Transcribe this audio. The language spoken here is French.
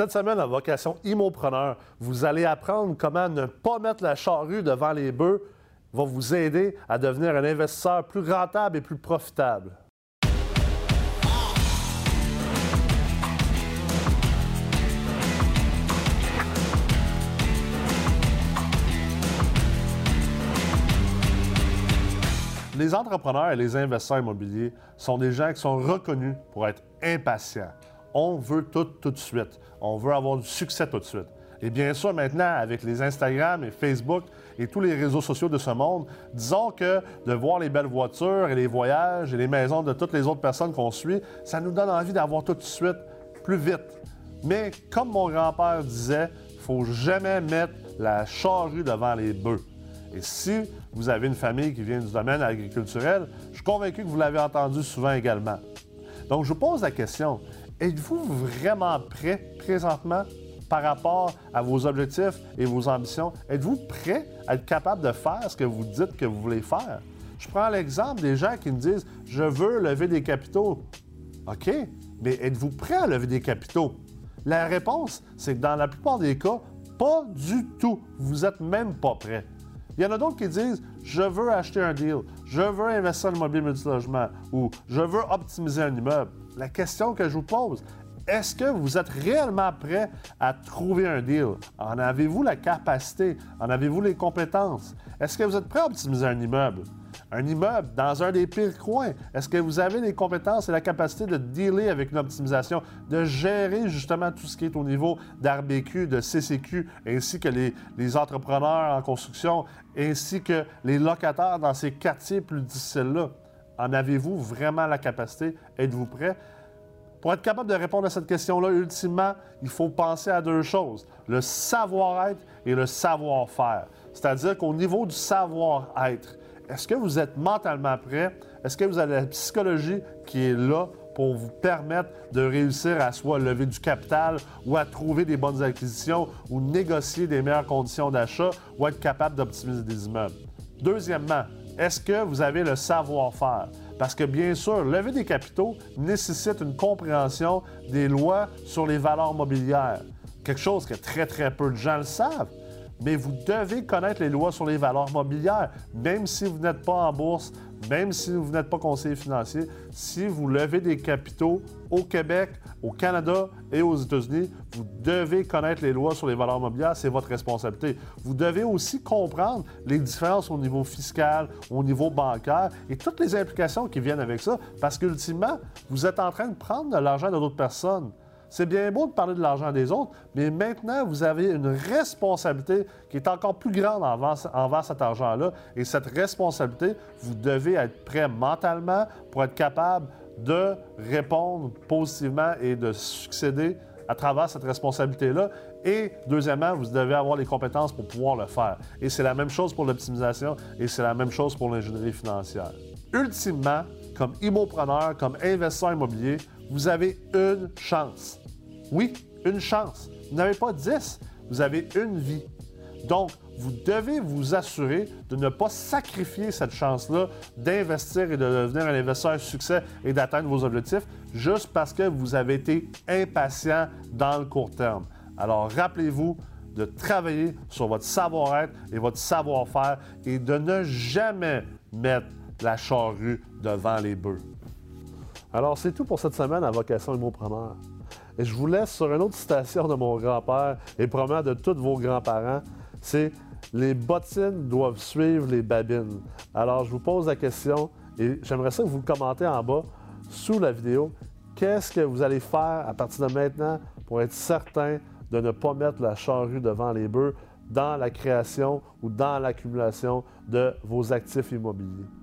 Cette semaine, à Vocation Immopreneur, vous allez apprendre comment ne pas mettre la charrue devant les bœufs va vous aider à devenir un investisseur plus rentable et plus profitable. Les entrepreneurs et les investisseurs immobiliers sont des gens qui sont reconnus pour être impatients. On veut tout tout de suite. On veut avoir du succès tout de suite. Et bien sûr, maintenant, avec les Instagram et Facebook et tous les réseaux sociaux de ce monde, disons que de voir les belles voitures et les voyages et les maisons de toutes les autres personnes qu'on suit, ça nous donne envie d'avoir tout de suite, plus vite. Mais comme mon grand-père disait, il faut jamais mettre la charrue devant les bœufs. Et si vous avez une famille qui vient du domaine agriculturel, je suis convaincu que vous l'avez entendu souvent également. Donc, je vous pose la question, êtes-vous vraiment prêt présentement par rapport à vos objectifs et vos ambitions? Êtes-vous prêt à être capable de faire ce que vous dites que vous voulez faire? Je prends l'exemple des gens qui me disent Je veux lever des capitaux. OK, mais êtes-vous prêt à lever des capitaux? La réponse, c'est que dans la plupart des cas, pas du tout. Vous n'êtes même pas prêt. Il y en a d'autres qui disent Je veux acheter un deal, je veux investir en immobilier multilogement ou je veux optimiser un immeuble. La question que je vous pose, est-ce que vous êtes réellement prêt à trouver un deal? En avez-vous la capacité? En avez-vous les compétences? Est-ce que vous êtes prêt à optimiser un immeuble? Un immeuble dans un des pires coins, est-ce que vous avez les compétences et la capacité de dealer avec une optimisation, de gérer justement tout ce qui est au niveau d'RBQ, de CCQ, ainsi que les, les entrepreneurs en construction, ainsi que les locataires dans ces quartiers plus difficiles-là? En avez-vous vraiment la capacité? Êtes-vous prêt? Pour être capable de répondre à cette question-là, ultimement, il faut penser à deux choses, le savoir-être et le savoir-faire. C'est-à-dire qu'au niveau du savoir-être, est-ce que vous êtes mentalement prêt? Est-ce que vous avez la psychologie qui est là pour vous permettre de réussir à soit lever du capital ou à trouver des bonnes acquisitions ou négocier des meilleures conditions d'achat ou être capable d'optimiser des immeubles? Deuxièmement, est-ce que vous avez le savoir-faire? Parce que bien sûr, lever des capitaux nécessite une compréhension des lois sur les valeurs mobilières. Quelque chose que très très peu de gens le savent. Mais vous devez connaître les lois sur les valeurs mobilières, même si vous n'êtes pas en bourse, même si vous n'êtes pas conseiller financier, si vous levez des capitaux au Québec, au Canada et aux États-Unis, vous devez connaître les lois sur les valeurs mobilières, c'est votre responsabilité. Vous devez aussi comprendre les différences au niveau fiscal, au niveau bancaire et toutes les implications qui viennent avec ça, parce qu'ultimement, vous êtes en train de prendre de l'argent de d'autres personnes. C'est bien beau de parler de l'argent des autres, mais maintenant, vous avez une responsabilité qui est encore plus grande envers, cet argent-là. Et cette responsabilité, vous devez être prêt mentalement pour être capable de répondre positivement et de succéder à travers cette responsabilité-là. Et deuxièmement, vous devez avoir les compétences pour pouvoir le faire. Et c'est la même chose pour l'optimisation et c'est la même chose pour l'ingénierie financière. Ultimement, comme immopreneur, comme investisseur immobilier, vous avez une chance. Oui, une chance. Vous n'avez pas dix, vous avez une vie. Donc, vous devez vous assurer de ne pas sacrifier cette chance-là d'investir et de devenir un investisseur succès et d'atteindre vos objectifs juste parce que vous avez été impatient dans le court terme. Alors, rappelez-vous de travailler sur votre savoir-être et votre savoir-faire et de ne jamais mettre la charrue devant les bœufs. Alors, c'est tout pour cette semaine à Vocation Immopreneur. Et je vous laisse sur une autre citation de mon grand-père et probablement de tous vos grands-parents. C'est les bottines doivent suivre les babines. Alors, je vous pose la question et j'aimerais ça que vous le commentez en bas sous la vidéo. Qu'est-ce que vous allez faire à partir de maintenant pour être certain de ne pas mettre la charrue devant les bœufs dans la création ou dans l'accumulation de vos actifs immobiliers?